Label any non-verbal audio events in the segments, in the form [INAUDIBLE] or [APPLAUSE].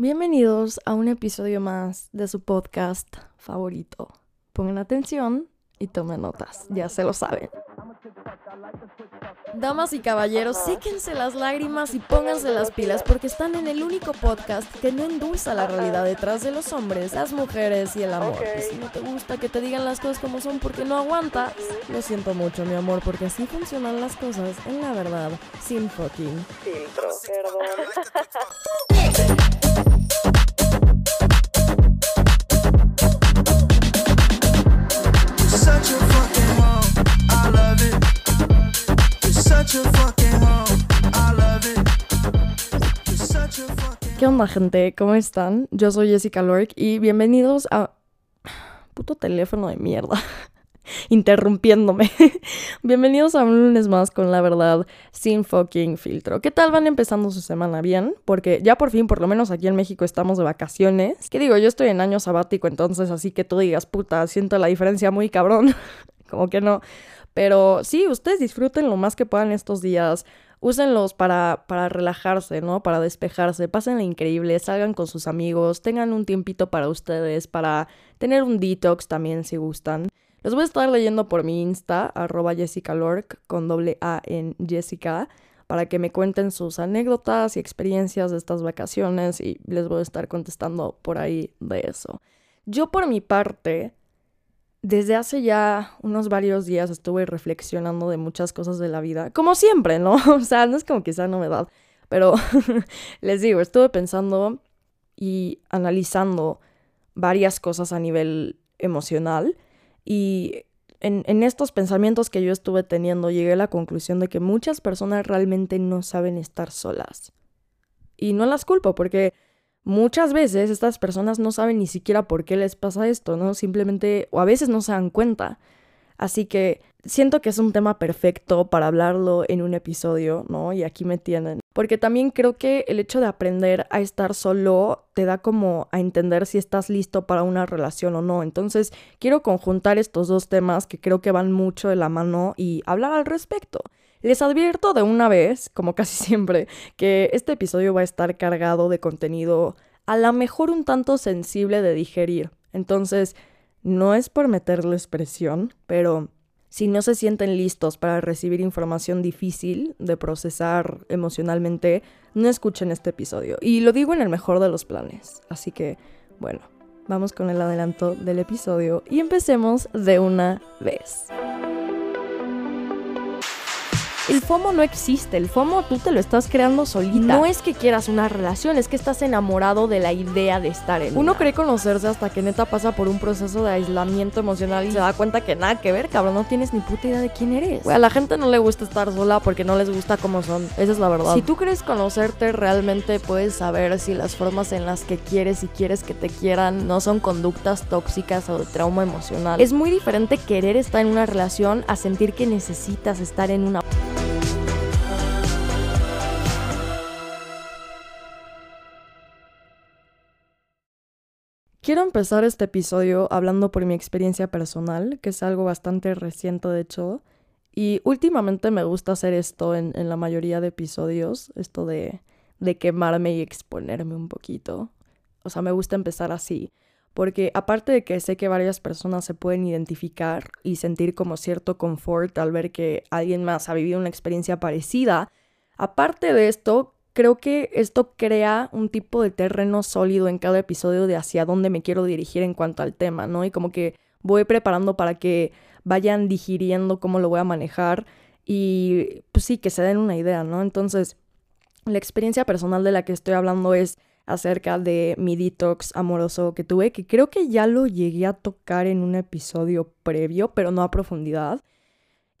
Bienvenidos a un episodio más de su podcast favorito. Pongan atención y tomen notas, ya se lo saben. Damas y caballeros, séquense las lágrimas y pónganse las pilas porque están en el único podcast que no endulza la realidad detrás de los hombres, las mujeres y el amor. Y si no te gusta que te digan las cosas como son porque no aguantas, lo siento mucho, mi amor, porque así funcionan las cosas en la verdad, sin fucking filtro. such [LAUGHS] ¿Qué onda, gente? ¿Cómo están? Yo soy Jessica Lork y bienvenidos a... Puto teléfono de mierda. [LAUGHS] Interrumpiéndome. [LAUGHS] bienvenidos a un lunes más con la verdad sin fucking filtro. ¿Qué tal van empezando su semana? ¿Bien? Porque ya por fin, por lo menos aquí en México, estamos de vacaciones. ¿Qué digo? Yo estoy en año sabático, entonces así que tú digas, puta, siento la diferencia muy cabrón. [LAUGHS] Como que no. Pero sí, ustedes disfruten lo más que puedan estos días. Úsenlos para, para relajarse, ¿no? Para despejarse. Pásenla increíble, salgan con sus amigos, tengan un tiempito para ustedes, para tener un detox también si gustan. Los voy a estar leyendo por mi Insta, arroba Jessica Lork, con doble A en Jessica, para que me cuenten sus anécdotas y experiencias de estas vacaciones y les voy a estar contestando por ahí de eso. Yo por mi parte, desde hace ya unos varios días estuve reflexionando de muchas cosas de la vida, como siempre, ¿no? [LAUGHS] O sea, no es como que sea novedad, pero [LAUGHS] les digo, estuve pensando y analizando varias cosas a nivel emocional y en, en, estos pensamientos que yo estuve teniendo llegué a la conclusión de que muchas personas realmente no saben estar solas. Y no las culpo porque muchas veces estas personas no saben ni siquiera por qué les pasa esto, ¿no? Simplemente, o a veces no se dan cuenta. Así que siento que es un tema perfecto para hablarlo en un episodio, ¿no? Y aquí me tienen. Porque también creo que el hecho de aprender a estar solo te da como a entender si estás listo para una relación o no. Entonces, quiero conjuntar estos dos temas que creo que van mucho de la mano y hablar al respecto. Les advierto de una vez, como casi [LAUGHS] siempre, que este episodio va a estar cargado de contenido a lo mejor un tanto sensible de digerir. Entonces, no es por meterles presión, pero si no se sienten listos para recibir información difícil de procesar emocionalmente, no escuchen este episodio. Y lo digo en el mejor de los planes. Así que, bueno, vamos con el adelanto del episodio y empecemos de una vez. El FOMO no existe, el FOMO tú te lo estás creando solita. No es que quieras una relación, es que estás enamorado de la idea de estar en Uno una. cree conocerse hasta que neta pasa por un proceso de aislamiento emocional y se da cuenta que nada que ver, cabrón, no tienes ni puta idea de quién eres. a la gente no le gusta estar sola porque no les gusta cómo son, esa es la verdad. Si tú crees conocerte, realmente puedes saber si las formas en las que quieres y quieres que te quieran no son conductas tóxicas o de trauma emocional. Es muy diferente querer estar en una relación a sentir que necesitas estar en una... Quiero empezar este episodio hablando por mi experiencia personal, que es algo bastante reciente de hecho, y últimamente me gusta hacer esto en, en la mayoría de episodios, esto de, de quemarme y exponerme un poquito. O sea, me gusta empezar así, porque aparte de que sé que varias personas se pueden identificar y sentir como cierto confort al ver que alguien más ha vivido una experiencia parecida, aparte de esto, creo que esto crea un tipo de terreno sólido en cada episodio de hacia dónde me quiero dirigir en cuanto al tema, ¿no? Y como que voy preparando para que vayan digiriendo cómo lo voy a manejar y pues sí, que se den una idea, ¿no? Entonces, la experiencia personal de la que estoy hablando es acerca de mi detox amoroso que tuve, que creo que ya lo llegué a tocar en un episodio previo, pero no a profundidad.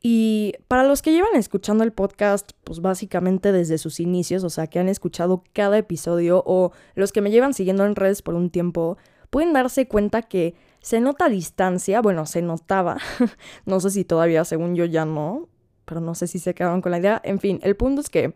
Y para los que llevan escuchando el podcast, pues básicamente desde sus inicios, o sea, que han escuchado cada episodio o los que me llevan siguiendo en redes por un tiempo, pueden darse cuenta que se nota distancia, bueno, se notaba, [LAUGHS] no sé si todavía, según yo ya no, pero no sé si se quedaron con la idea. En fin, el punto es que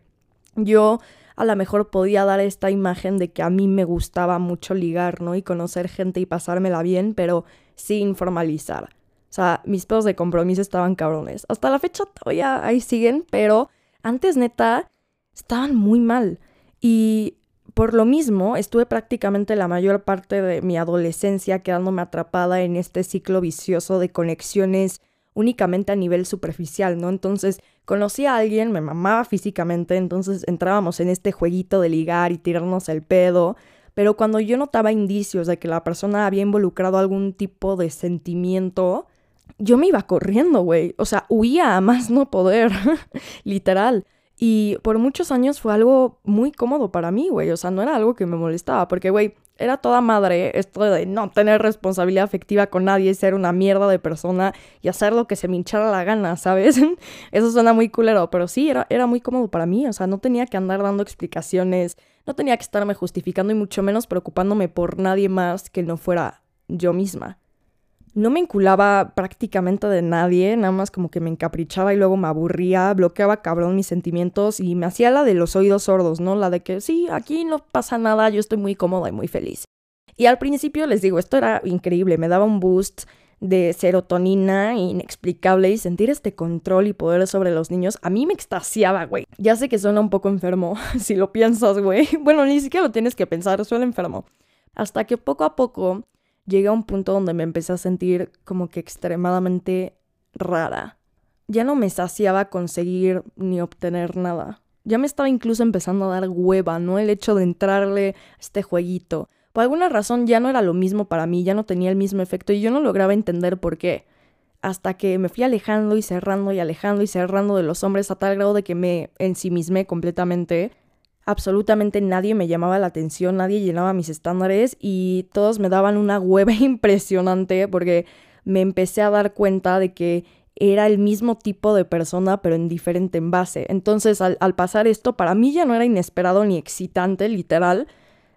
yo a lo mejor podía dar esta imagen de que a mí me gustaba mucho ligar, ¿no? Y conocer gente y pasármela bien, pero sin formalizar. O sea, mis pedos de compromiso estaban cabrones. Hasta la fecha todavía ahí siguen, pero antes neta estaban muy mal. Y Por lo mismo, estuve prácticamente la mayor parte de mi adolescencia quedándome atrapada en este ciclo vicioso de conexiones únicamente a nivel superficial, ¿no? Entonces, conocí a alguien, me mamaba físicamente, entonces entrábamos en este jueguito de ligar y tirarnos el pedo, pero cuando yo notaba indicios de que la persona había involucrado algún tipo de sentimiento, yo me iba corriendo, güey. O sea, huía a más no poder, [LAUGHS] literal. Y por muchos años fue algo muy cómodo para mí, güey. O sea, no era algo que me molestaba, porque, güey, era toda madre esto de no tener responsabilidad afectiva con nadie, ser una mierda de persona y hacer lo que se me hinchara la gana, [LAUGHS] ¿sabes? Eso suena muy culero, pero sí, era, era muy cómodo para mí. O sea, no tenía que andar dando explicaciones, no tenía que estarme justificando y mucho menos preocupándome por nadie más que no fuera yo misma no me enculaba prácticamente de nadie, nada más como que me encaprichaba y luego me aburría, bloqueaba cabrón mis sentimientos y me hacía la de los oídos sordos, ¿no? La de que sí, aquí no pasa nada, yo estoy muy cómoda y muy feliz. Y al principio les digo, esto era increíble, me daba un boost de serotonina inexplicable y sentir este control y poder sobre los niños, a mí me extasiaba, güey. Ya sé que suena un poco enfermo, [LAUGHS] si lo piensas, güey. Bueno, ni siquiera lo tienes que pensar, suena enfermo. Hasta que poco a poco llegué a un punto donde me empecé a sentir como que extremadamente rara. Ya no me saciaba conseguir ni obtener nada. Ya me estaba incluso empezando a dar hueva, ¿no? El hecho de entrarle a este jueguito. Por alguna razón ya no era lo mismo para mí, ya no tenía el mismo efecto y yo no lograba entender por qué. Hasta que me fui alejando y cerrando y alejando y cerrando de los hombres a tal grado de que me ensimismé completamente absolutamente nadie me llamaba la atención, nadie llenaba mis estándares y todos me daban una hueva [LAUGHS] impresionante porque me empecé a dar cuenta de que era el mismo tipo de persona pero en diferente envase. Entonces al, pasar esto para mí ya no era inesperado ni excitante, literal,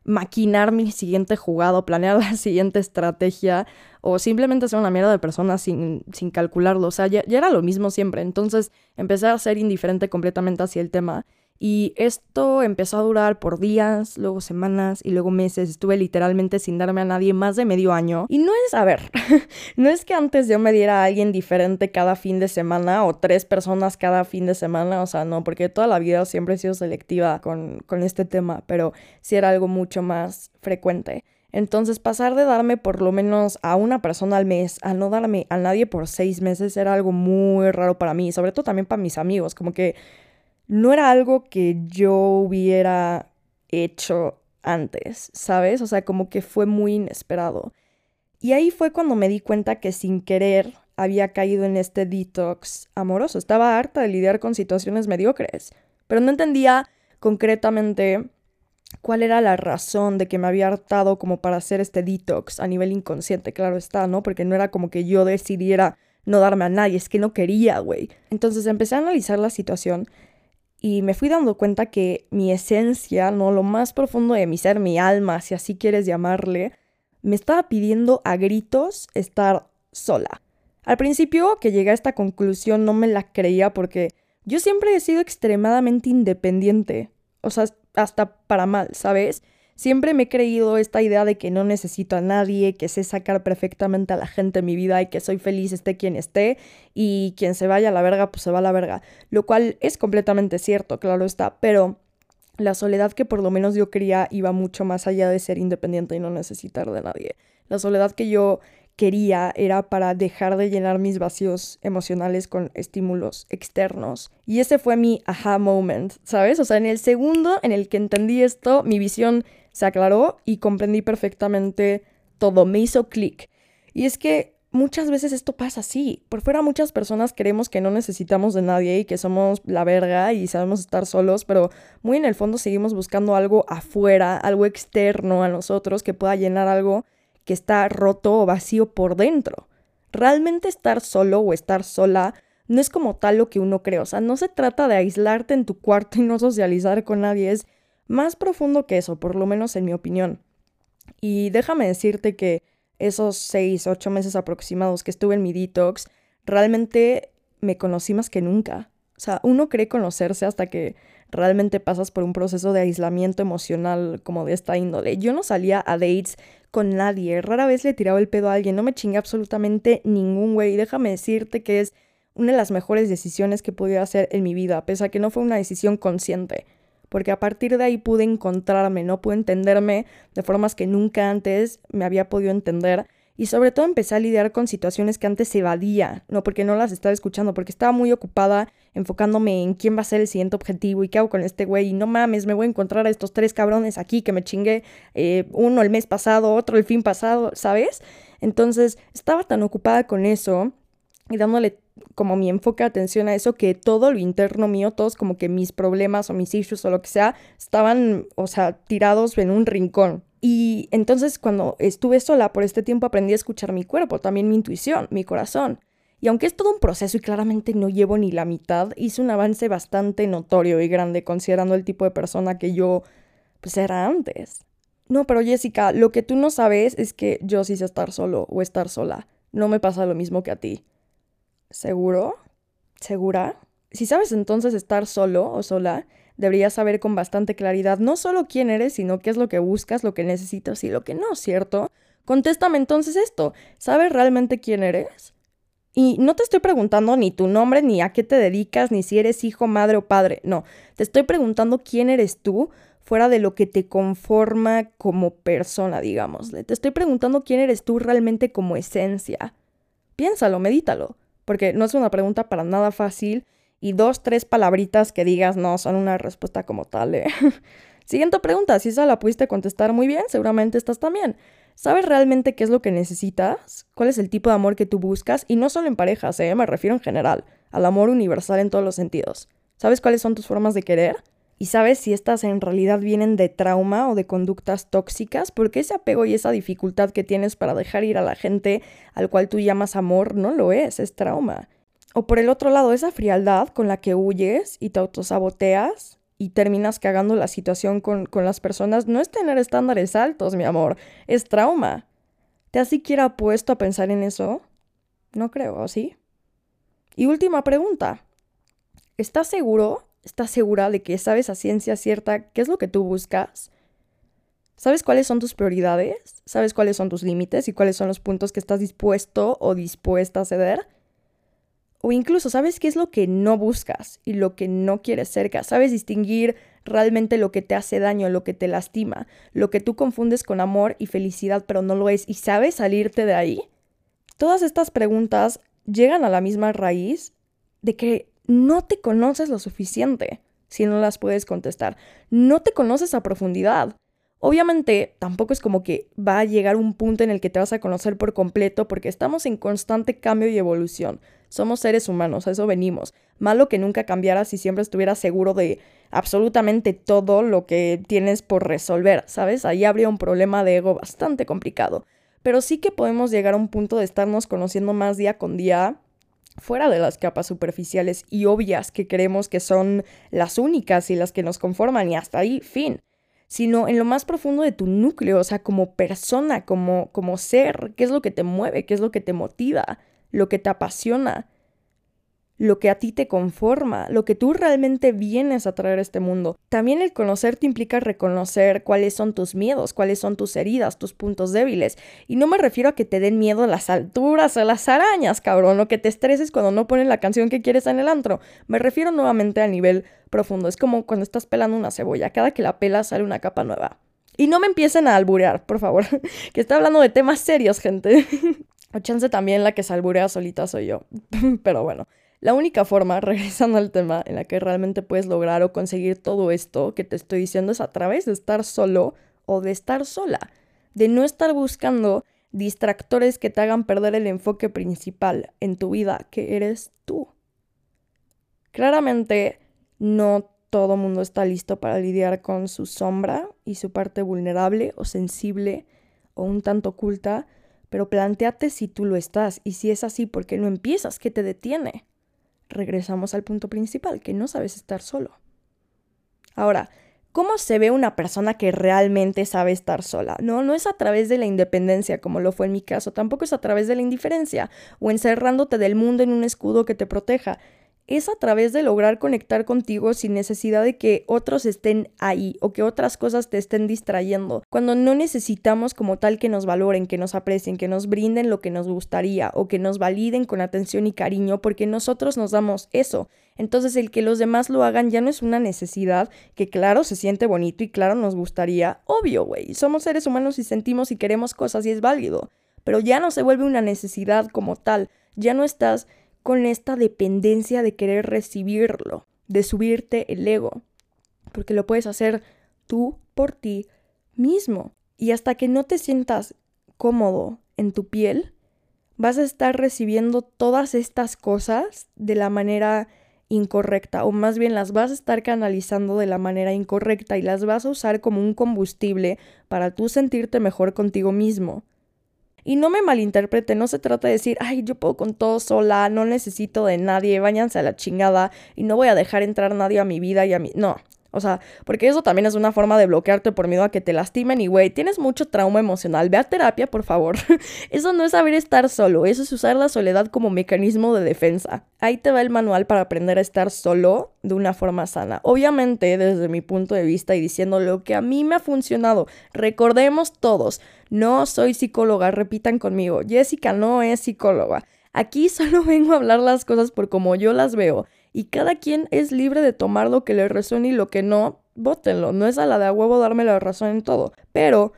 maquinar mi siguiente jugado, planear [LAUGHS] la siguiente estrategia o simplemente ser una mierda de persona sin, sin calcularlo. O sea, ya, ya era lo mismo siempre. Entonces empecé a ser indiferente completamente hacia el tema y esto empezó a durar por días, luego semanas y luego meses. Estuve literalmente sin darme a nadie más de medio año. Y no es, a ver, [LAUGHS] no es que antes yo me diera a alguien diferente cada fin de semana o tres personas cada fin de semana. O sea, no, porque toda la vida siempre he sido selectiva con, con este tema, pero sí era algo mucho más frecuente. Entonces pasar de darme por lo menos a una persona al mes a no darme a nadie por seis meses era algo muy raro para mí, sobre todo también para mis amigos, como que no era algo que yo hubiera hecho antes, ¿sabes? O sea, como que fue muy inesperado. Y ahí fue cuando me di cuenta que sin querer había caído en este detox amoroso. Estaba harta de lidiar con situaciones mediocres, pero no entendía concretamente cuál era la razón de que me había hartado como para hacer este detox a nivel inconsciente, claro está, ¿no? Porque no era como que yo decidiera no darme a nadie, es que no quería, güey. Entonces empecé a analizar la situación y me fui dando cuenta que mi esencia, no lo más profundo de mi ser, mi alma, si así quieres llamarle, me estaba pidiendo a gritos estar sola. Al principio que llegué a esta conclusión no me la creía porque yo siempre he sido extremadamente independiente, o sea, hasta para mal, ¿sabes? Siempre me he creído esta idea de que no necesito a nadie, que sé sacar perfectamente a la gente en mi vida y que soy feliz esté quien esté y quien se vaya a la verga, pues se va a la verga. Lo cual es completamente cierto, claro está, pero la soledad que por lo menos yo quería iba mucho más allá de ser independiente y no necesitar de nadie. La soledad que yo quería era para dejar de llenar mis vacíos emocionales con estímulos externos. Y ese fue mi aha moment, ¿sabes? O sea, en el segundo en el que entendí esto, mi visión se aclaró y comprendí perfectamente todo, me hizo clic. Y es que muchas veces esto pasa así. Por fuera muchas personas creemos que no necesitamos de nadie y que somos la verga y sabemos estar solos, pero muy en el fondo seguimos buscando algo afuera, algo externo a nosotros que pueda llenar algo que está roto o vacío por dentro. Realmente estar solo o estar sola no es como tal lo que uno cree. O sea, no se trata de aislarte en tu cuarto y no socializar con nadie. Es más profundo que eso, por lo menos en mi opinión. Y déjame decirte que esos seis, ocho meses aproximados que estuve en mi detox, realmente me conocí más que nunca. O sea, uno cree conocerse hasta que realmente pasas por un proceso de aislamiento emocional como de esta índole. Yo no salía a dates con nadie, rara vez le tiraba el pedo a alguien, no me chingué absolutamente ningún güey. Déjame decirte que es una de las mejores decisiones que pude hacer en mi vida, pese a que no fue una decisión consciente porque a partir de ahí pude encontrarme, no pude entenderme de formas que nunca antes me había podido entender y sobre todo empecé a lidiar con situaciones que antes evadía, no porque no las estaba escuchando, porque estaba muy ocupada enfocándome en quién va a ser el siguiente objetivo y qué hago con este güey. Y no mames, me voy a encontrar a estos tres cabrones aquí que me chingué eh, uno el mes pasado, otro el fin pasado, ¿sabes? Entonces estaba tan ocupada con eso y dándole como mi enfoque de atención a eso que todo lo interno mío, todos como que mis problemas o mis issues o lo que sea, estaban, o sea, tirados en un rincón. Y entonces cuando estuve sola por este tiempo aprendí a escuchar mi cuerpo, también mi intuición, mi corazón. Y aunque es todo un proceso y claramente no llevo ni la mitad, hice un avance bastante notorio y grande considerando el tipo de persona que yo pues era antes. No, pero Jessica, lo que tú no sabes es que yo sí sé estar solo o estar sola. No me pasa lo mismo que a ti. ¿Seguro? ¿Segura? Si sabes entonces estar solo o sola, deberías saber con bastante claridad no solo quién eres, sino qué es lo que buscas, lo que necesitas y lo que no, ¿cierto? Contéstame entonces esto. ¿Sabes realmente quién eres? Y no te estoy preguntando ni tu nombre, ni a qué te dedicas, ni si eres hijo, madre o padre. No, te estoy preguntando quién eres tú fuera de lo que te conforma como persona, digámosle. Te estoy preguntando quién eres tú realmente como esencia. Piénsalo, medítalo, porque no es una pregunta para nada fácil y dos, tres palabritas que digas no son una respuesta como tal. [LAUGHS] Siguiente pregunta, si esa la pudiste contestar muy bien, seguramente estás también. ¿Sabes realmente qué es lo que necesitas? ¿Cuál es el tipo de amor que tú buscas? Y no solo en parejas, ¿eh? me refiero en general, al amor universal en todos los sentidos. ¿Sabes cuáles son tus formas de querer? ¿Y sabes si estas en realidad vienen de trauma o de conductas tóxicas? Porque ese apego y esa dificultad que tienes para dejar ir a la gente al cual tú llamas amor no lo es, es trauma. O por el otro lado, esa frialdad con la que huyes y te autosaboteas y terminas cagando la situación con, con las personas no es tener estándares altos, mi amor, es trauma. ¿Te has siquiera puesto a pensar en eso? No creo, ¿sí? Y última pregunta. ¿Estás seguro, estás segura de que sabes a ciencia cierta qué es lo que tú buscas? ¿Sabes cuáles son tus prioridades? ¿Sabes cuáles son tus límites y cuáles son los puntos que estás dispuesto o dispuesta a ceder? O incluso, ¿sabes qué es lo que no buscas y lo que no quieres cerca? ¿Sabes distinguir realmente lo que te hace daño, lo que te lastima, lo que tú confundes con amor y felicidad pero no lo es? ¿Y sabes salirte de ahí? Todas estas preguntas llegan a la misma raíz de que no te conoces lo suficiente si no las puedes contestar. No te conoces a profundidad. Obviamente, tampoco es como que va a llegar un punto en el que te vas a conocer por completo porque estamos en constante cambio y evolución. Somos seres humanos, a eso venimos. Malo que nunca cambiaras si siempre estuvieras seguro de absolutamente todo lo que tienes por resolver, ¿sabes? Ahí habría un problema de ego bastante complicado. Pero sí que podemos llegar a un punto de estarnos conociendo más día con día fuera de las capas superficiales y obvias que creemos que son las únicas y las que nos conforman y hasta ahí, fin sino en lo más profundo de tu núcleo, o sea, como persona, como, como ser, qué es lo que te mueve, qué es lo que te motiva, lo que te apasiona, lo que a ti te conforma, lo que tú realmente vienes a traer a este mundo. También el conocerte implica reconocer cuáles son tus miedos, cuáles son tus heridas, tus puntos débiles. Y no me refiero a que te den miedo las alturas o las arañas, cabrón, o que te estreses cuando no ponen la canción que quieres en el antro. Me refiero nuevamente a nivel profundo. Es como cuando estás pelando una cebolla, cada que la pelas sale una capa nueva. Y no me empiecen a alburear, por favor, [LAUGHS] que está hablando de temas serios, gente. [LAUGHS] o chance también la que se alburea solita soy yo. [LAUGHS] Pero bueno. La única forma, [LAUGHS] regresando al tema, en la que realmente puedes lograr o conseguir todo esto que te estoy diciendo es a través de estar solo o de estar sola, de no estar buscando distractores que te hagan perder el enfoque principal en tu vida, que eres tú. Claramente, no todo mundo está listo para lidiar con su sombra y su parte vulnerable o sensible o un tanto oculta, pero planteate si tú lo estás y si es así, ¿por qué no empiezas? ¿Qué te detiene? Regresamos al punto principal, que no sabes estar solo. Ahora, ¿cómo se ve una persona que realmente sabe estar sola? No, no es a través de la independencia, como lo fue en mi caso, tampoco es a través de la indiferencia o encerrándote del mundo en un escudo que te proteja. Es a través de lograr conectar contigo sin necesidad de que otros estén ahí o que otras cosas te estén distrayendo. Cuando no necesitamos como tal que nos valoren, que nos aprecien, que nos brinden lo que nos gustaría o que nos validen con atención y cariño porque nosotros nos damos eso. Entonces el que los demás lo hagan ya no es una necesidad, que claro se siente bonito y claro nos gustaría, obvio, güey, somos seres humanos y sentimos y queremos cosas y es válido, pero ya no se vuelve una necesidad como tal, ya no estás con esta dependencia de querer recibirlo, de subirte el ego, porque lo puedes hacer tú por ti mismo. Y hasta que no te sientas cómodo en tu piel, vas a estar recibiendo todas estas cosas de la manera incorrecta, o más bien las vas a estar canalizando de la manera incorrecta y las vas a usar como un combustible para tú sentirte mejor contigo mismo. Y no me malinterprete, no se trata de decir, ay, yo puedo con todo sola, no necesito de nadie, váyanse a la chingada y no voy a dejar entrar nadie a mi vida y a mí. No, o sea, porque eso también es una forma de bloquearte por miedo a que te lastimen y, güey, tienes mucho trauma emocional. Ve a terapia, por favor. [LAUGHS] eso no es saber estar solo, eso es usar la soledad como mecanismo de defensa. Ahí te va el manual para aprender a estar solo de una forma sana. Obviamente, desde mi punto de vista y diciendo lo que a mí me ha funcionado. Recordemos todos, no soy psicóloga, repitan conmigo. Jessica no es psicóloga. Aquí [LAUGHS] solo vengo a hablar las cosas por como yo las veo y cada quien es libre de tomar lo que le resuene y lo que no, bótenlo. No es a la de a huevo darme la razón en todo. Pero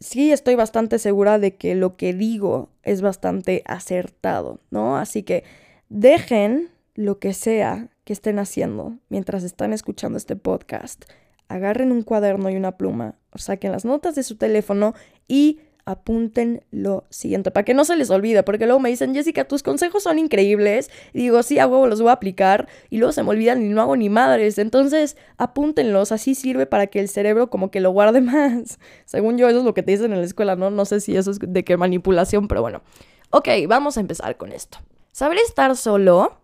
sí estoy bastante segura de que lo que digo es bastante acertado, ¿no? Así que dejen lo que sea que estén haciendo mientras están escuchando este podcast. Agarren un cuaderno y una pluma, o saquen las notas de su teléfono y apunten lo siguiente, para que no se les olvide, porque luego me dicen, Jessica, tus consejos son increíbles. Y digo, sí, a huevo los voy a aplicar. Y luego se me olvidan y no hago ni madres. Entonces, apúntenlos, así sirve para que el cerebro como que lo guarde [LAUGHS] más. Según yo, eso es lo que te dicen en la escuela, ¿no? No sé si eso es de qué manipulación, pero bueno. Ok, vamos a empezar con esto. Saber estar solo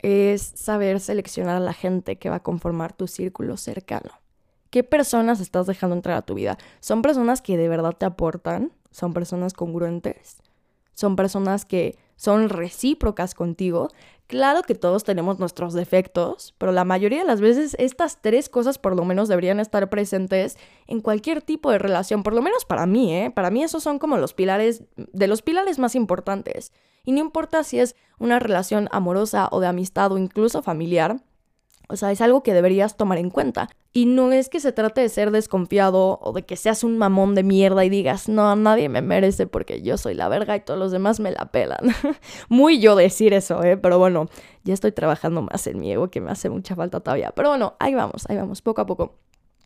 es saber seleccionar a la gente que va a conformar tu círculo cercano. ¿Qué personas estás dejando entrar a tu vida? ¿Son personas que de verdad te aportan? ¿Son personas congruentes? ¿Son personas que son recíprocas contigo? Claro que todos tenemos nuestros defectos, pero la mayoría de las veces estas tres cosas por lo menos deberían estar presentes en cualquier tipo de relación, por lo menos para mí, ¿eh? Para mí esos son como los pilares, de los pilares más importantes. Y no importa si es una relación amorosa o de amistad o incluso familiar, o sea, es algo que deberías tomar en cuenta. Y no es que se trate de ser desconfiado o de que seas un mamón de mierda y digas, no, nadie me merece porque yo soy la verga y todos los demás me la pelan. [LAUGHS] Muy yo decir eso, ¿eh? Pero bueno, ya estoy trabajando más en mi ego que me hace mucha falta todavía. Pero bueno, ahí vamos, ahí vamos, poco a poco.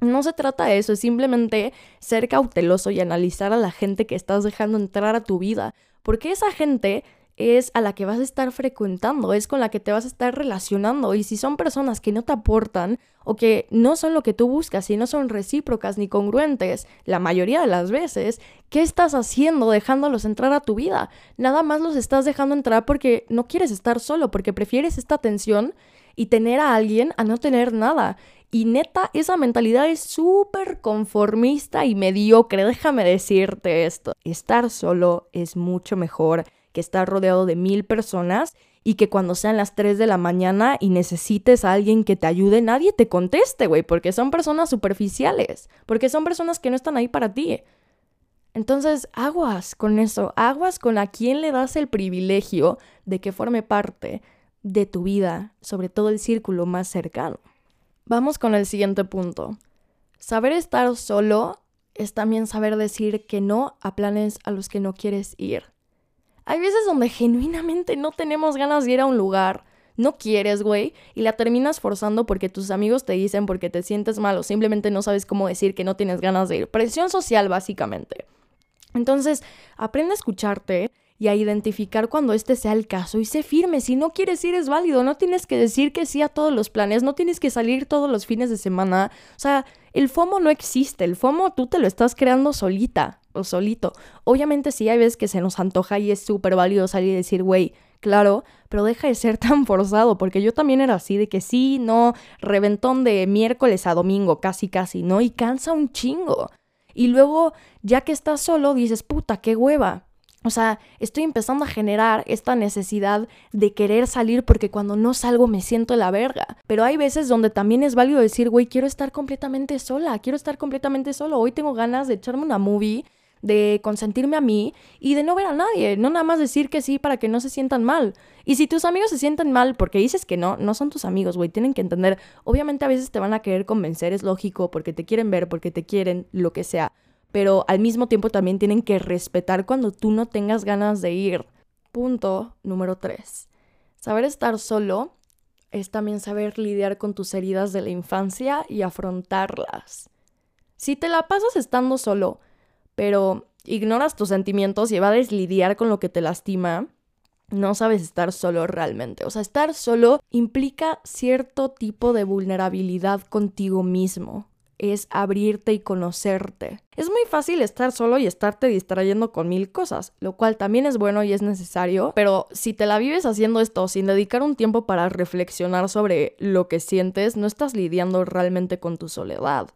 No se trata de eso, es simplemente ser cauteloso y analizar a la gente que estás dejando entrar a tu vida. Porque esa gente es a la que vas a estar frecuentando, es con la que te vas a estar relacionando. Y si son personas que no te aportan o que no son lo que tú buscas y no son recíprocas ni congruentes, la mayoría de las veces, ¿qué estás haciendo dejándolos entrar a tu vida? Nada más los estás dejando entrar porque no quieres estar solo, porque prefieres esta atención y tener a alguien a no tener nada. Y neta, esa mentalidad es súper conformista y mediocre. Déjame decirte esto. Estar solo es mucho mejor que estar rodeado de mil personas y que cuando sean las 3 de la mañana y necesites a alguien que te ayude, nadie te conteste, güey, porque son personas superficiales, porque son personas que no están ahí para ti. Entonces, aguas con eso, aguas con a quién le das el privilegio de que forme parte de tu vida, sobre todo el círculo más cercano. Vamos con el siguiente punto. Saber estar solo es también saber decir que no a planes a los que no quieres ir. Hay veces donde genuinamente no tenemos ganas de ir a un lugar, no quieres, güey, y la terminas forzando porque tus amigos te dicen porque te sientes mal o simplemente no sabes cómo decir que no tienes ganas de ir. Presión social, básicamente. Entonces, aprende a escucharte y a identificar cuando este sea el caso y sé firme. Si no quieres ir es válido, no tienes que decir que sí a todos los planes, no tienes que salir todos los fines de semana. O sea, el FOMO no existe, el FOMO tú te lo estás creando solita o solito. Obviamente sí hay veces que se nos antoja y es súper válido salir y decir, güey, claro, pero deja de ser [LAUGHS] tan forzado, porque yo también era así, de que sí, no, reventón de miércoles a domingo, casi, casi, ¿no? Y cansa un chingo. Y luego, ya que estás solo, dices, puta, qué hueva. O sea, estoy empezando a generar esta necesidad de querer salir porque cuando no salgo me siento la verga. Pero hay veces donde también es válido decir, güey, quiero estar completamente sola, quiero estar completamente solo. Hoy tengo ganas de echarme una movie, de consentirme a mí y de no ver a nadie. No nada más decir que sí para que no se sientan mal. Y si tus amigos se sientan mal porque dices que no, no son tus amigos, güey. Tienen que entender. Obviamente a veces te van a querer convencer, es lógico, porque te quieren ver, porque te quieren, lo que sea pero al mismo tiempo también tienen que respetar cuando tú no tengas ganas de ir. Punto número 3. Saber estar solo es también saber lidiar con tus heridas de la infancia y afrontarlas. Si te la pasas estando solo, pero ignoras tus sentimientos y evades lidiar con lo que te lastima, no sabes estar solo realmente. O sea, estar solo implica cierto tipo de vulnerabilidad contigo mismo es abrirte y conocerte. Es muy fácil estar solo y estarte distrayendo con mil cosas, lo cual también es bueno y es necesario, pero si te la vives haciendo esto sin dedicar un tiempo para reflexionar sobre lo que sientes, no estás lidiando realmente con tu soledad.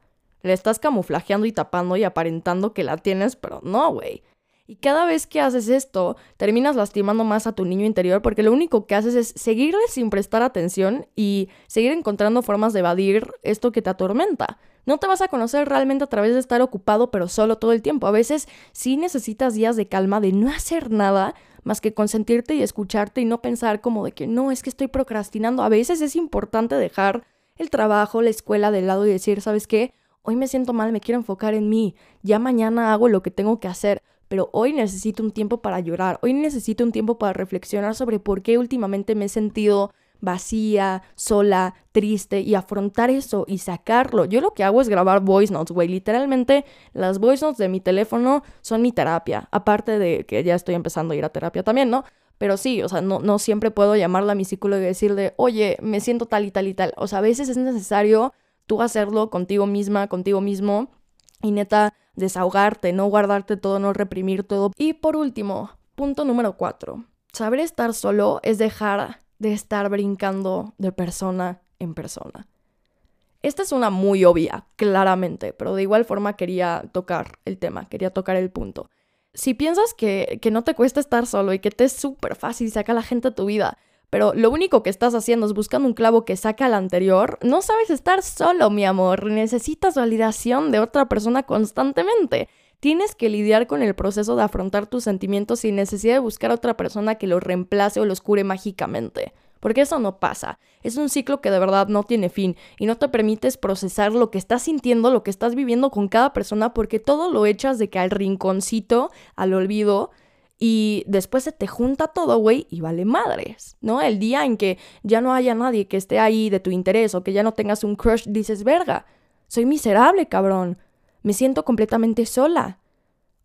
Le estás camuflajeando y tapando y aparentando que la tienes, pero no, güey. Y cada vez que haces esto, terminas lastimando más a tu niño interior porque lo único que haces es seguirle sin prestar atención y seguir encontrando formas de evadir esto que te atormenta. No te vas a conocer realmente a través de estar ocupado pero solo todo el tiempo. A veces sí necesitas días de calma, de no hacer nada más que consentirte y escucharte y no pensar como de que no, es que estoy procrastinando. A veces es importante dejar el trabajo, la escuela de lado y decir, ¿sabes qué? Hoy me siento mal, me quiero enfocar en mí. Ya mañana hago lo que tengo que hacer pero hoy necesito un tiempo para llorar, hoy necesito un tiempo para reflexionar sobre por qué últimamente me he sentido vacía, sola, triste y afrontar eso y sacarlo. Yo lo que hago es grabar voice notes, güey. Literalmente las voice notes de mi teléfono son mi terapia. Aparte de que ya estoy empezando a ir a terapia también, ¿no? Pero sí, o sea, no, no siempre puedo llamarla a mi psicólogo y decirle, oye, me siento tal y tal y tal. O sea, a veces es necesario tú hacerlo contigo misma, contigo mismo. Y neta, desahogarte, no guardarte todo, no reprimir todo. Y por último, punto número cuatro. Saber estar solo es dejar de estar brincando de persona en persona. Esta es una muy obvia, claramente, pero de igual forma quería tocar el tema, quería tocar el punto. Si piensas que, que no te cuesta estar solo y que te es súper fácil sacar a la gente de tu vida, pero lo único que estás haciendo es buscando un clavo que saca al anterior, no sabes estar solo, mi amor. Necesitas validación de otra persona constantemente. Tienes que lidiar con el proceso de afrontar tus sentimientos sin necesidad de buscar a otra persona que los reemplace o los cure mágicamente. Porque eso no pasa. Es un ciclo que de verdad no tiene fin y no te permites procesar lo que estás sintiendo, lo que estás viviendo con cada persona porque todo lo echas de que al rinconcito, al olvido, y después se te junta todo, güey, y vale madres, ¿no? El día en que ya no haya nadie que esté ahí de tu interés o que ya no tengas un crush, dices, verga, soy miserable, cabrón. Me siento completamente sola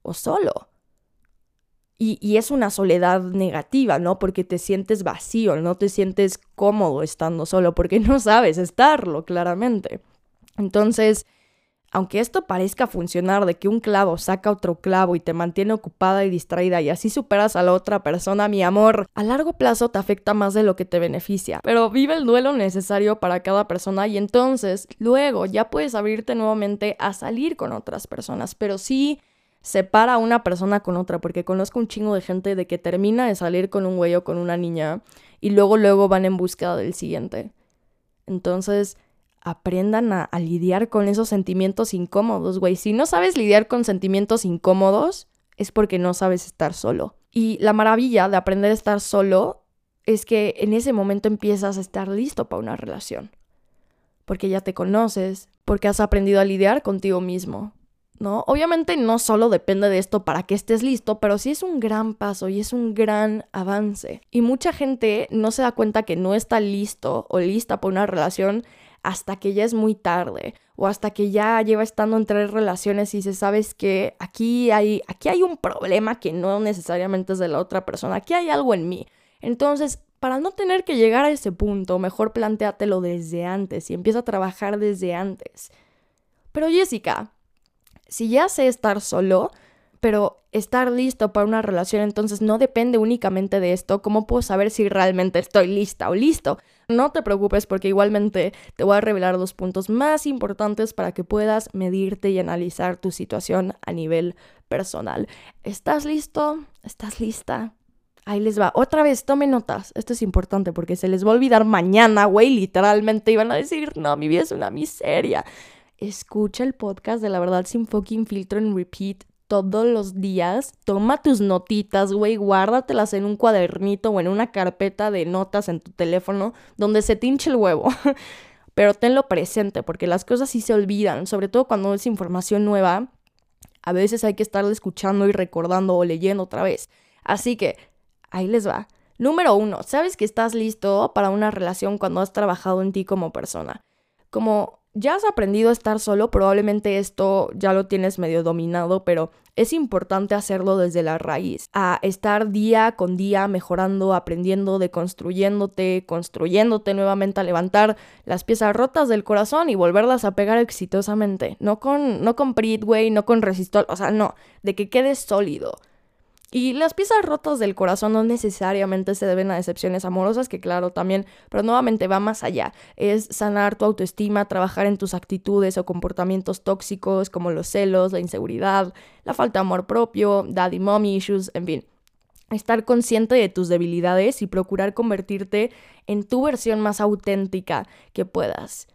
o solo. Y, y, es una soledad negativa, ¿no? Porque te sientes vacío, no te sientes cómodo estando solo, porque [LAUGHS] no sabes estarlo, claramente. Entonces, aunque esto parezca funcionar de que un clavo saca otro clavo y te mantiene ocupada y distraída y así superas a la otra persona, mi amor, a largo plazo te afecta más de lo que te beneficia. Pero vive el duelo necesario para cada persona y entonces luego ya puedes abrirte nuevamente a salir con otras personas. Pero sí separa a una persona con otra, porque conozco un chingo de gente de que termina de salir con un güey o con una niña y luego luego van en búsqueda del siguiente. Entonces aprendan a, lidiar con esos sentimientos incómodos, güey. Si no sabes lidiar con sentimientos incómodos, es porque no sabes estar solo. Y la maravilla de aprender a estar solo es que en ese momento empiezas a estar listo para una relación. Porque ya te conoces, porque has aprendido a lidiar contigo mismo, ¿no? Obviamente no solo depende de esto para que estés listo, pero sí es un gran paso y es un gran avance. Y mucha gente no se da cuenta que no está listo o lista para una relación hasta que ya es muy tarde o hasta que ya lleva estando en tres relaciones y se sabes que aquí hay, aquí hay un problema que no necesariamente es de la otra persona, aquí hay algo en mí. Entonces, para no tener que llegar a ese punto, mejor planteatelo desde antes y empieza a trabajar desde antes. Pero Jessica, si ya sé estar solo, pero estar listo para una relación entonces no depende únicamente de esto. ¿Cómo puedo saber si realmente estoy lista o listo? No te preocupes porque igualmente te voy a revelar dos puntos más importantes para que puedas medirte y analizar tu situación a nivel personal. ¿Estás listo? ¿Estás lista? Ahí les va. Otra vez, tomen notas. Esto es importante porque se les va a olvidar mañana, güey. Literalmente iban a decir, no, mi vida es una miseria. Escucha el podcast de la verdad sin fucking filtro en repeat todos los días. Toma tus notitas, güey. Guárdatelas en un cuadernito o en una carpeta de notas en tu teléfono donde se tinche el huevo. [LAUGHS] Pero tenlo presente porque las cosas sí se olvidan, sobre todo cuando es información nueva. A veces hay que estarla escuchando y recordando o leyendo otra vez. Así que Ahí les va. Número uno, sabes que estás listo para una relación cuando has trabajado en ti como persona. Como ya has aprendido a estar solo, probablemente esto ya lo tienes medio dominado, pero es importante hacerlo desde la raíz, a estar día con día mejorando, aprendiendo, deconstruyéndote, construyéndote nuevamente, a levantar las piezas rotas del corazón y volverlas a pegar exitosamente. No con, no con Pritway, no con resistor, o sea, no, de que quedes sólido. Y las piezas rotas del corazón no necesariamente se deben a decepciones amorosas, que claro también, pero nuevamente va más allá. Es sanar tu autoestima, trabajar en tus actitudes o comportamientos tóxicos como los celos, la inseguridad, la falta de amor propio, daddy mommy issues, en fin. Estar consciente de tus debilidades y procurar convertirte en tu versión más auténtica que puedas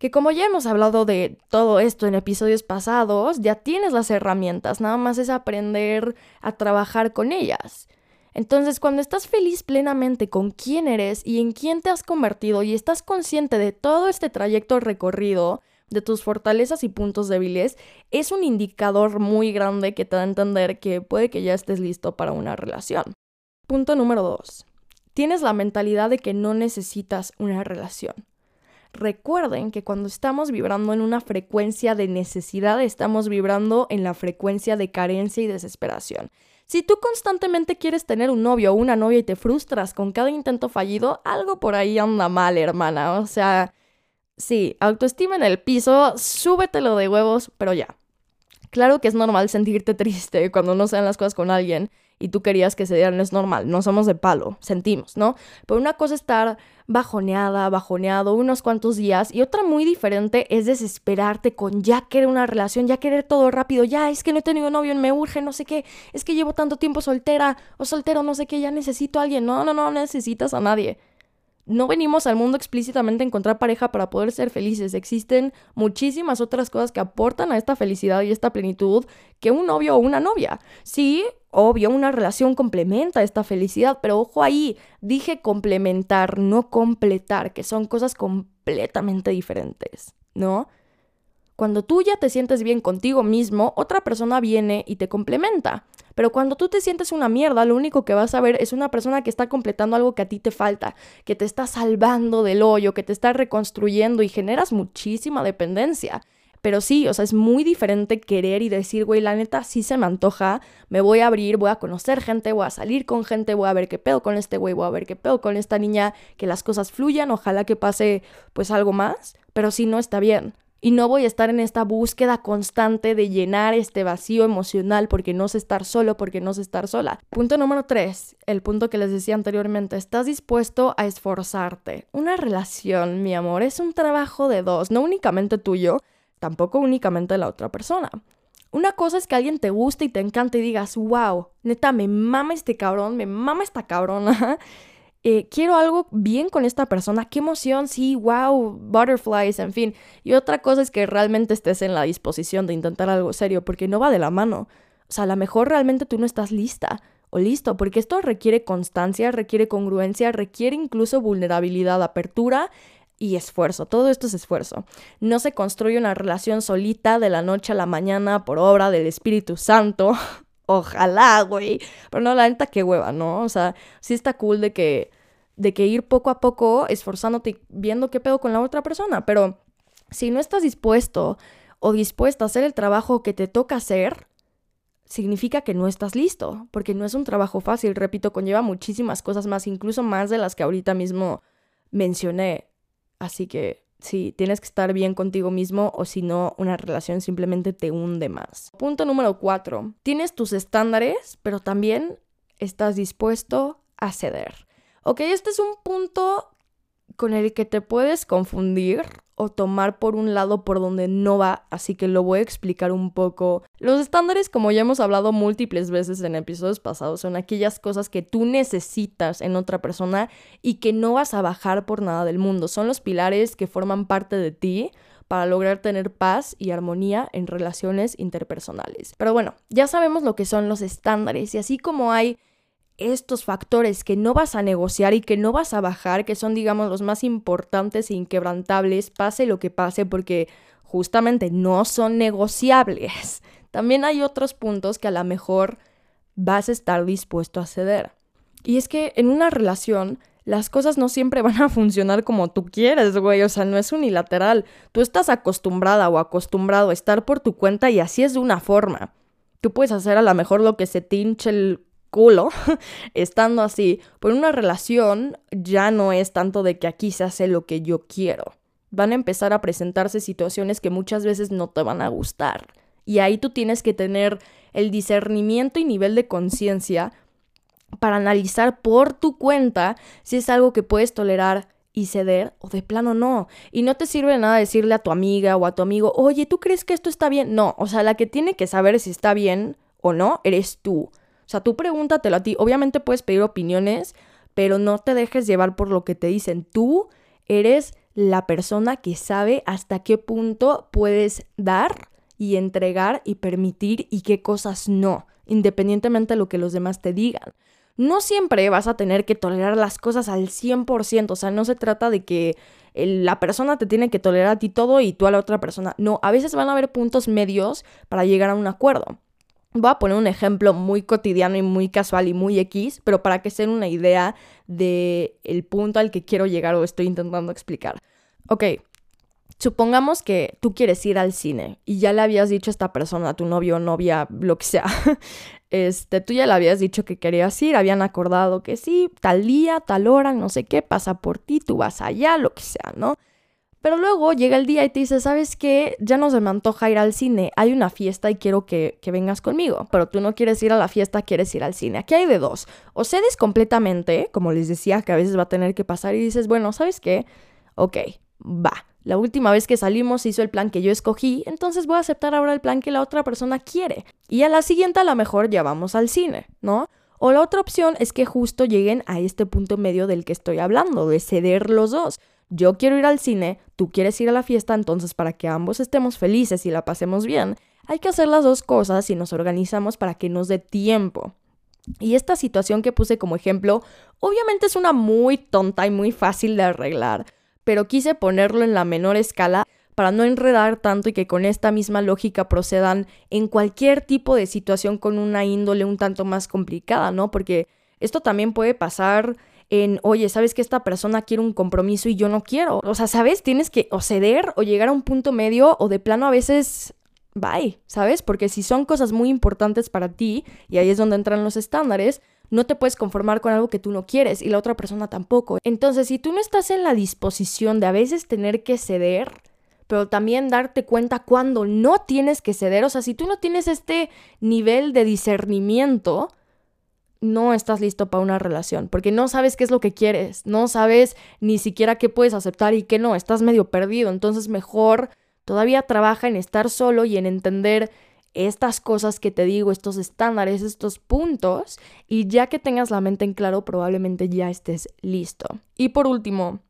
que como ya hemos hablado de todo esto en episodios pasados, ya tienes las herramientas, nada más es aprender a trabajar con ellas. Entonces, cuando estás feliz plenamente con quién eres y en quién te has convertido y estás consciente de todo este trayecto recorrido, de tus fortalezas y puntos débiles, es un indicador muy grande que te da a entender que puede que ya estés listo para una relación. Punto número 2. Tienes la mentalidad de que no necesitas una relación. Recuerden que cuando estamos vibrando en una frecuencia de necesidad, estamos vibrando en la frecuencia de carencia y desesperación. Si tú constantemente quieres tener un novio o una novia y te frustras con cada intento fallido, algo por ahí anda mal, hermana. O sea, sí, autoestima en el piso, súbetelo de huevos, pero ya. Claro que es normal sentirte triste cuando no sean las cosas con alguien y tú querías que se dieran, es normal, no somos de palo, sentimos, ¿no? Pero una cosa es estar bajoneada, bajoneado unos cuantos días y otra muy diferente es desesperarte con ya querer una relación, ya querer todo rápido, ya es que no he tenido novio, me urge, no sé qué, es que llevo tanto tiempo soltera o soltero, no sé qué, ya necesito a alguien, no, no, no necesitas a nadie. No venimos al mundo explícitamente a encontrar pareja para poder ser felices. Existen muchísimas otras cosas que aportan a esta felicidad y esta plenitud que un novio o una novia. Sí, Obvio, una relación complementa esta felicidad, pero ojo ahí, dije complementar, no completar, que son cosas completamente diferentes, ¿no? Cuando tú ya te sientes bien contigo mismo, otra persona viene y te complementa. Pero cuando tú te sientes una mierda, lo único que vas a ver es una persona que está completando algo que a ti te falta, que te está salvando del hoyo, que te está reconstruyendo y generas muchísima dependencia. Pero sí, o sea, es muy diferente querer y decir, güey, la neta sí se me antoja, me voy a abrir, voy a conocer gente, voy a salir con gente, voy a ver qué pedo con este güey, voy a ver qué pedo con esta niña, que las cosas fluyan, ojalá que pase pues algo más, pero si no está bien. Y no voy a estar en esta búsqueda constante de llenar este vacío emocional porque no sé estar solo, porque no sé estar sola. Punto número tres, el punto que les decía anteriormente, estás dispuesto a esforzarte. Una relación, mi amor, es un trabajo de dos, no únicamente tuyo, tampoco únicamente la otra persona. Una cosa es que alguien te guste y te encante y digas, wow, neta, me mama este cabrón, me mama esta cabrona. Eh, quiero algo bien con esta persona, qué emoción, sí, wow, butterflies, en fin. Y otra cosa es que realmente estés en la disposición de intentar algo serio, porque no va de la mano. O sea, a lo mejor realmente tú no estás lista o listo, porque esto requiere constancia, requiere congruencia, requiere incluso vulnerabilidad, apertura y esfuerzo. Todo esto es esfuerzo. No se construye una relación solita de la noche a la mañana por obra del Espíritu Santo. [LAUGHS] Ojalá, güey. Pero no, la neta, qué hueva, ¿no? O sea, sí está cool de que, de que ir poco a poco esforzándote, viendo qué pedo con la otra persona. Pero si no estás dispuesto o dispuesta a hacer el trabajo que te toca hacer, significa que no estás listo, porque no es un trabajo fácil, repito, conlleva muchísimas cosas más, incluso más de las que ahorita mismo mencioné. Así que sí, tienes que estar bien contigo mismo o si no, una relación simplemente te hunde más. Punto número cuatro. Tienes tus estándares, pero también estás dispuesto a ceder. Ok, este es un punto con el que te puedes confundir o tomar por un lado por donde no va, así que lo voy a explicar un poco. Los estándares, como ya hemos hablado múltiples veces en episodios pasados, son aquellas cosas que tú necesitas en otra persona y que no vas a bajar por nada del mundo. Son los pilares que forman parte de ti para lograr tener paz y armonía en relaciones interpersonales. Pero bueno, ya sabemos lo que son los estándares y así como hay estos factores que no vas a negociar y que no vas a bajar, que son, digamos, los más importantes e inquebrantables, pase lo que pase, porque justamente no son negociables. [LAUGHS] También hay otros puntos que a lo mejor vas a estar dispuesto a ceder. Y es que en una relación las cosas no siempre [LAUGHS] van a funcionar como tú quieres, güey. O sea, no es unilateral. Tú estás acostumbrada o acostumbrado a estar por tu cuenta y así es de una forma. Tú puedes hacer a lo mejor lo que se te hinche el culo [LAUGHS] estando así. Pero una relación ya no es tanto de que aquí se hace lo que yo quiero. Van a empezar a presentarse situaciones que muchas veces no te van a gustar. Y ahí tú tienes que tener el discernimiento y nivel de conciencia para analizar por tu cuenta si es algo que puedes tolerar y ceder o de plano no. Y no te sirve nada decirle a tu amiga o a tu amigo, oye, ¿tú crees que esto está bien? No, o sea, la que tiene que saber si está bien o no eres tú. Sea, tú pregúntatelo a ti. Obviamente puedes pedir opiniones, pero no te dejes llevar por lo que te dicen. Tú eres la persona que sabe hasta qué punto puedes dar y entregar y permitir y qué cosas no, independientemente de lo que los demás te digan. No siempre vas a tener que tolerar las cosas al 100%, o sea, no se trata de que la persona te tiene que tolerar a ti todo y tú a la otra persona. No, a veces van a haber puntos medios para llegar a un acuerdo. Voy a poner un ejemplo muy cotidiano y muy casual y muy X, pero para que se den una idea de el punto al que quiero llegar o estoy intentando explicar. Ok, supongamos que tú quieres ir al cine y ya le habías dicho a esta persona, a tu novio novia, lo que sea, [LAUGHS] este, tú ya le habías dicho que querías ir, habían acordado que sí, tal día, tal hora, no sé qué, pasa por ti, tú vas allá, lo que sea, ¿no? Pero luego llega el día y te dice, ¿sabes qué? Ya no se me antoja ir al cine, hay una fiesta y quiero que, que, vengas conmigo. Pero tú no quieres ir a la fiesta, quieres ir al cine. Aquí hay de dos. O cedes completamente, como les decía, que a veces va a tener que pasar y dices, bueno, ¿sabes qué? Ok, va. La última vez que salimos hizo el plan que yo escogí, entonces voy a aceptar ahora el plan que la otra persona quiere. Y a la siguiente a lo mejor ya vamos al cine, ¿no? O la otra opción es que justo lleguen a este punto medio del que estoy hablando, de ceder los dos yo quiero ir al cine, tú quieres ir a la fiesta, entonces para que ambos estemos felices y la pasemos bien, hay que hacer las dos cosas y nos organizamos para que nos dé tiempo. Y esta situación que puse como ejemplo, obviamente es una muy tonta y muy fácil de arreglar, pero quise ponerlo en la menor escala para no enredar tanto y que con esta misma lógica procedan en cualquier tipo de situación con una índole un tanto más complicada, ¿no? Porque esto también puede pasar en, oye, sabes que esta persona quiere un compromiso y yo no quiero. O sea, ¿sabes? Tienes que o ceder o llegar a un punto medio o de plano a veces, bye, ¿sabes? Porque si son cosas muy importantes para ti, y ahí es donde entran los estándares, no te puedes conformar con algo que tú no quieres y la otra persona tampoco. Entonces, si tú no estás en la disposición de a veces tener que ceder, pero también darte cuenta cuando no tienes que ceder, o sea, si tú no tienes este nivel de discernimiento, no estás listo para una relación, porque no sabes qué es lo que quieres, no sabes ni siquiera qué puedes aceptar y qué no, estás medio perdido, entonces mejor todavía trabaja en estar solo y en entender estas cosas que te digo, estos estándares, estos puntos, y ya que tengas la mente en claro, probablemente ya estés listo. Y por último,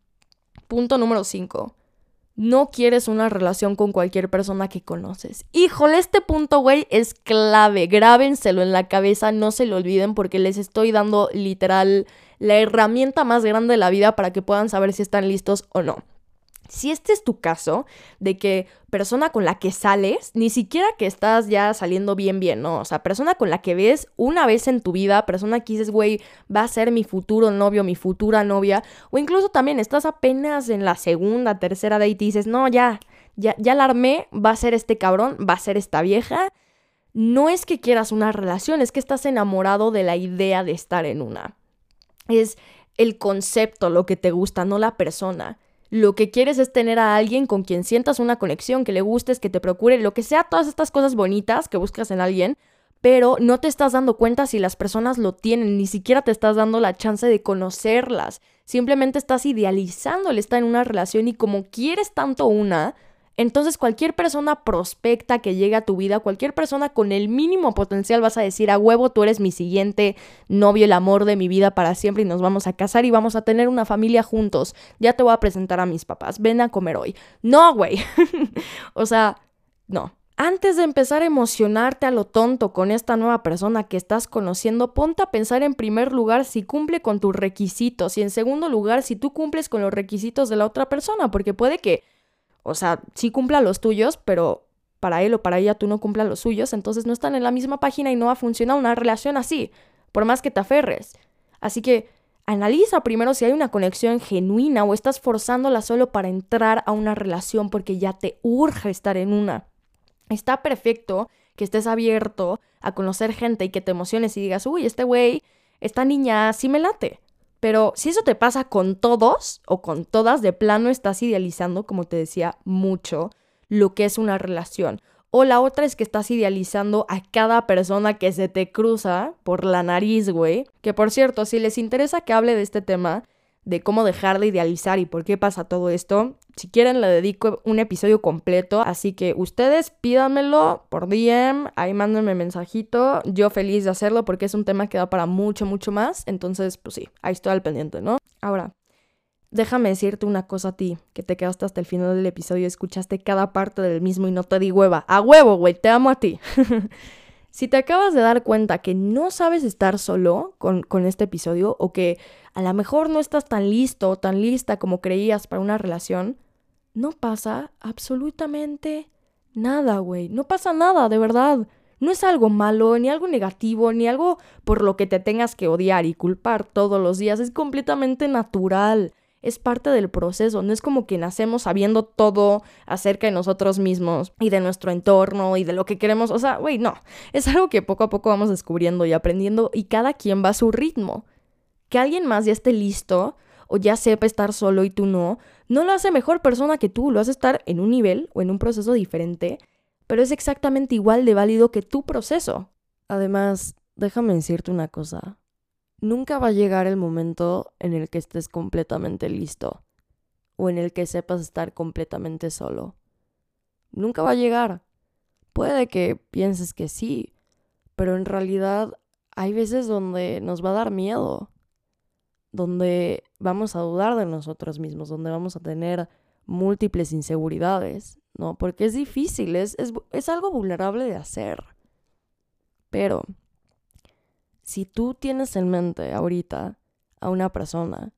punto número 5 no quieres una relación con cualquier persona que conoces. Híjole, este punto, güey, es clave. Grábenselo en la cabeza, no se lo olviden porque les estoy dando literal la herramienta más grande de la vida para que puedan saber si están listos o no. Si este es tu caso, de que persona con la que sales, ni siquiera que estás ya saliendo bien, bien, ¿no? O sea, persona con la que ves una vez en tu vida, persona que dices, güey, va a ser mi futuro novio, mi futura novia, o incluso también estás apenas en la segunda, tercera date y dices, no, ya, ya, ya la armé, va a ser este cabrón, va a ser esta vieja. No es que quieras una relación, es que estás enamorado de la idea de estar en una. Es el concepto lo que te gusta, no la persona. Lo que quieres es tener a alguien con quien sientas una conexión, que le gustes, que te procure, lo que sea, todas estas cosas bonitas que buscas en alguien, pero no te estás dando cuenta si las personas lo tienen, ni siquiera te estás dando la chance de conocerlas. Simplemente estás idealizando el estar en una relación y como quieres tanto una, entonces cualquier persona prospecta que llegue a tu vida, cualquier persona con el mínimo potencial vas a decir a huevo, tú eres mi siguiente novio, el amor de mi vida para siempre y nos vamos a casar y vamos a tener una familia juntos. Ya te voy a presentar a mis papás, ven a comer hoy. No, güey. [LAUGHS] o sea, no. Antes de empezar a emocionarte a lo tonto con esta nueva persona que estás conociendo, ponte a pensar en primer lugar si cumple con tus requisitos y en segundo lugar si tú cumples con los requisitos de la otra persona, porque puede que, o sea, sí cumpla los tuyos, pero para él o para ella tú no cumplas los suyos, entonces no están en la misma página y no va a funcionar una relación así, por más que te aferres. Así que analiza primero si hay una conexión genuina o estás forzándola solo para entrar a una relación porque ya te urge estar en una. Está perfecto que estés abierto a conocer gente y que te emociones y digas, uy, este güey, esta niña sí me late. Pero si eso te pasa con todos o con todas, de plano estás idealizando, como te decía, mucho lo que es una relación. O la otra es que estás idealizando a cada persona que se te cruza por la nariz, güey. Que por cierto, si les interesa que hable de este tema, de cómo dejar de idealizar y por qué pasa todo esto. Si quieren, le dedico un episodio completo. Así que ustedes pídanmelo por DM, ahí mándenme mensajito. Yo feliz de hacerlo porque es un tema que da para mucho, mucho más. Entonces, pues sí, ahí estoy al pendiente, ¿no? Ahora, déjame decirte una cosa a ti, que te quedaste hasta el final del episodio y escuchaste cada parte del mismo y no te di hueva. A huevo, güey, te amo a ti. [LAUGHS] Si te acabas de dar cuenta que no sabes estar solo con, con, este episodio o que a lo mejor no estás tan listo o tan lista como creías para una relación, no pasa absolutamente nada, güey. No pasa nada, de verdad. No es algo malo, ni algo negativo, ni algo por lo que te tengas que odiar y culpar todos los días. Es completamente natural es parte del proceso, no es como que nacemos sabiendo todo acerca de nosotros mismos y de nuestro entorno y de lo que queremos, o sea, güey, no, es algo que poco a poco vamos descubriendo y aprendiendo y cada quien va a su ritmo. Que alguien más ya esté listo o ya sepa estar solo y tú no, no lo hace mejor persona que tú, lo hace estar en un nivel o en un proceso diferente, pero es exactamente igual de válido que tu proceso. Además, déjame decirte una cosa nunca va a llegar el momento en el que estés completamente listo o en el que sepas estar completamente solo. Nunca va a llegar. Puede que pienses que sí, pero en realidad hay veces donde nos va a dar miedo, donde vamos a dudar de nosotros mismos, donde vamos a tener múltiples inseguridades, ¿no? Porque es difícil, es, es, es algo vulnerable de hacer. Pero si tú tienes en mente ahorita a una persona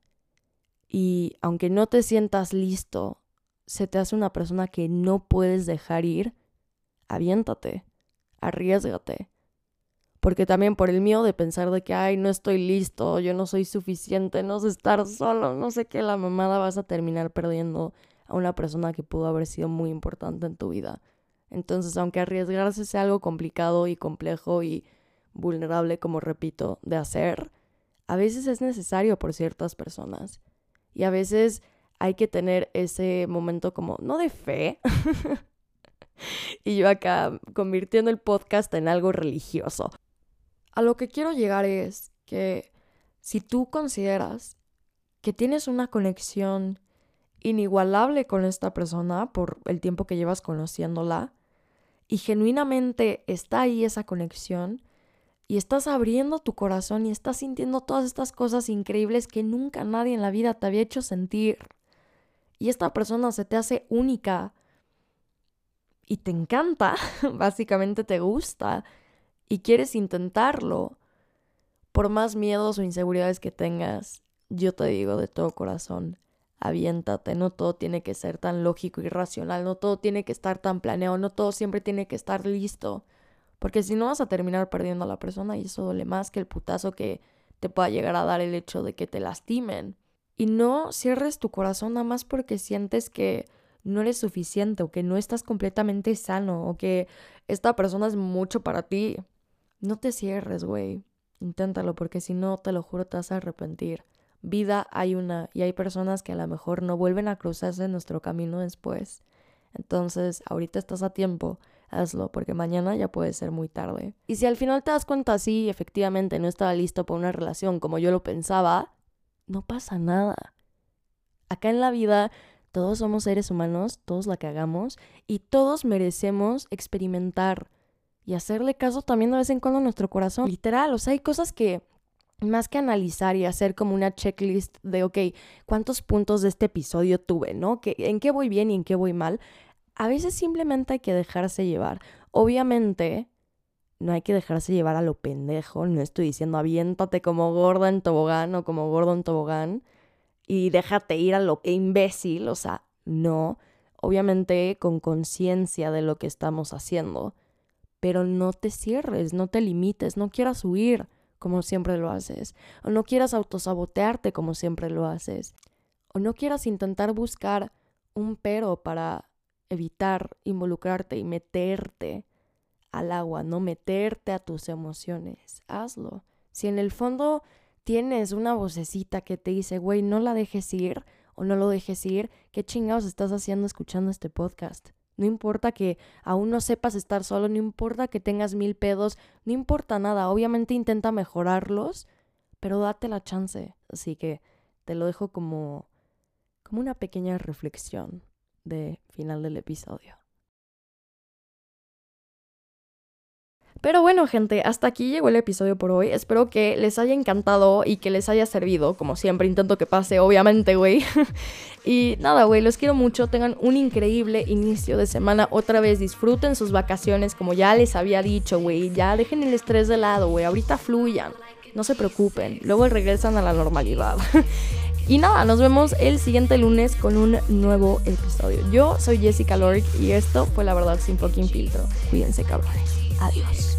y aunque no te sientas listo, se te hace una persona que no puedes dejar ir, aviéntate, arriesgate. Porque también por el miedo de pensar de que, ay, no estoy listo, yo no soy suficiente, no sé estar solo, no sé qué, la mamada vas a terminar perdiendo a una persona que pudo haber sido muy importante en tu vida. Entonces, aunque arriesgarse sea algo complicado y complejo y vulnerable, como repito, de hacer, a veces es necesario por ciertas personas. Y a veces hay que tener ese momento como, no de fe. [LAUGHS] y yo acá convirtiendo el podcast en algo religioso. A lo que quiero llegar es que si tú consideras que tienes una conexión inigualable con esta persona por el tiempo que llevas conociéndola y genuinamente está ahí esa conexión, y estás abriendo tu corazón y estás sintiendo todas estas cosas increíbles que nunca nadie en la vida te había hecho sentir. Y esta persona se te hace única y te encanta, [LAUGHS] básicamente te gusta y quieres intentarlo. Por más miedos o inseguridades que tengas, yo te digo de todo corazón, aviéntate, no todo tiene que ser tan lógico y racional, no todo tiene que estar tan planeado, no todo siempre tiene que estar listo. Porque si no vas a terminar perdiendo a la persona y eso duele más que el putazo que te pueda llegar a dar el hecho de que te lastimen. Y no cierres tu corazón nada más porque sientes que no eres suficiente o que no estás completamente sano o que esta persona es mucho para ti. No te cierres, güey. Inténtalo porque si no, te lo juro, te vas a arrepentir. Vida hay una y hay personas que a lo mejor no vuelven a cruzarse en nuestro camino después. Entonces, ahorita estás a tiempo hazlo, porque mañana ya puede ser muy tarde. Y si al final te das cuenta, sí, efectivamente no estaba listo para una relación como yo lo pensaba, no pasa nada. Acá en la vida todos somos seres humanos, todos la cagamos y todos merecemos experimentar y hacerle caso también de vez en cuando a nuestro corazón. Literal, o sea, hay cosas que más que analizar y hacer como una checklist de, ok, ¿cuántos puntos de este episodio tuve, no? ¿Qué- ¿En qué voy bien y en qué voy mal? A veces simplemente hay que dejarse llevar. Obviamente, no hay que dejarse llevar a lo pendejo. No estoy diciendo aviéntate como gorda en tobogán o como gordo en tobogán y déjate ir a lo imbécil. O sea, no. Obviamente con conciencia de lo que estamos haciendo. Pero no te cierres, no te limites, no quieras huir como siempre lo haces. O no quieras autosabotearte como siempre lo haces. O no quieras intentar buscar un pero para evitar involucrarte y meterte al agua, no meterte a tus emociones. Hazlo. Si en el fondo tienes una vocecita que te dice, güey, no la dejes ir o no lo dejes ir, ¿qué chingados estás haciendo escuchando este podcast? No importa que aún no sepas estar solo, no importa que tengas mil pedos, no importa nada. Obviamente intenta mejorarlos, pero date la chance. Así que te lo dejo como, como una pequeña reflexión de final del episodio. Pero bueno, gente, hasta aquí llegó el episodio por hoy. Espero que les haya encantado y que les haya servido. Como siempre, intento que pase, obviamente, güey. [LAUGHS] y nada, güey, los quiero mucho. Tengan un increíble inicio de semana. Otra vez, disfruten sus vacaciones, como ya les había dicho, güey. Ya dejen el estrés de lado, güey. Ahorita fluyan. No se preocupen. Luego regresan a la normalidad. [LAUGHS] Y nada, nos vemos el siguiente lunes con un nuevo episodio. Yo soy Jessica Lorick y esto fue la verdad sin fucking filtro. Cuídense, cabrones. Adiós.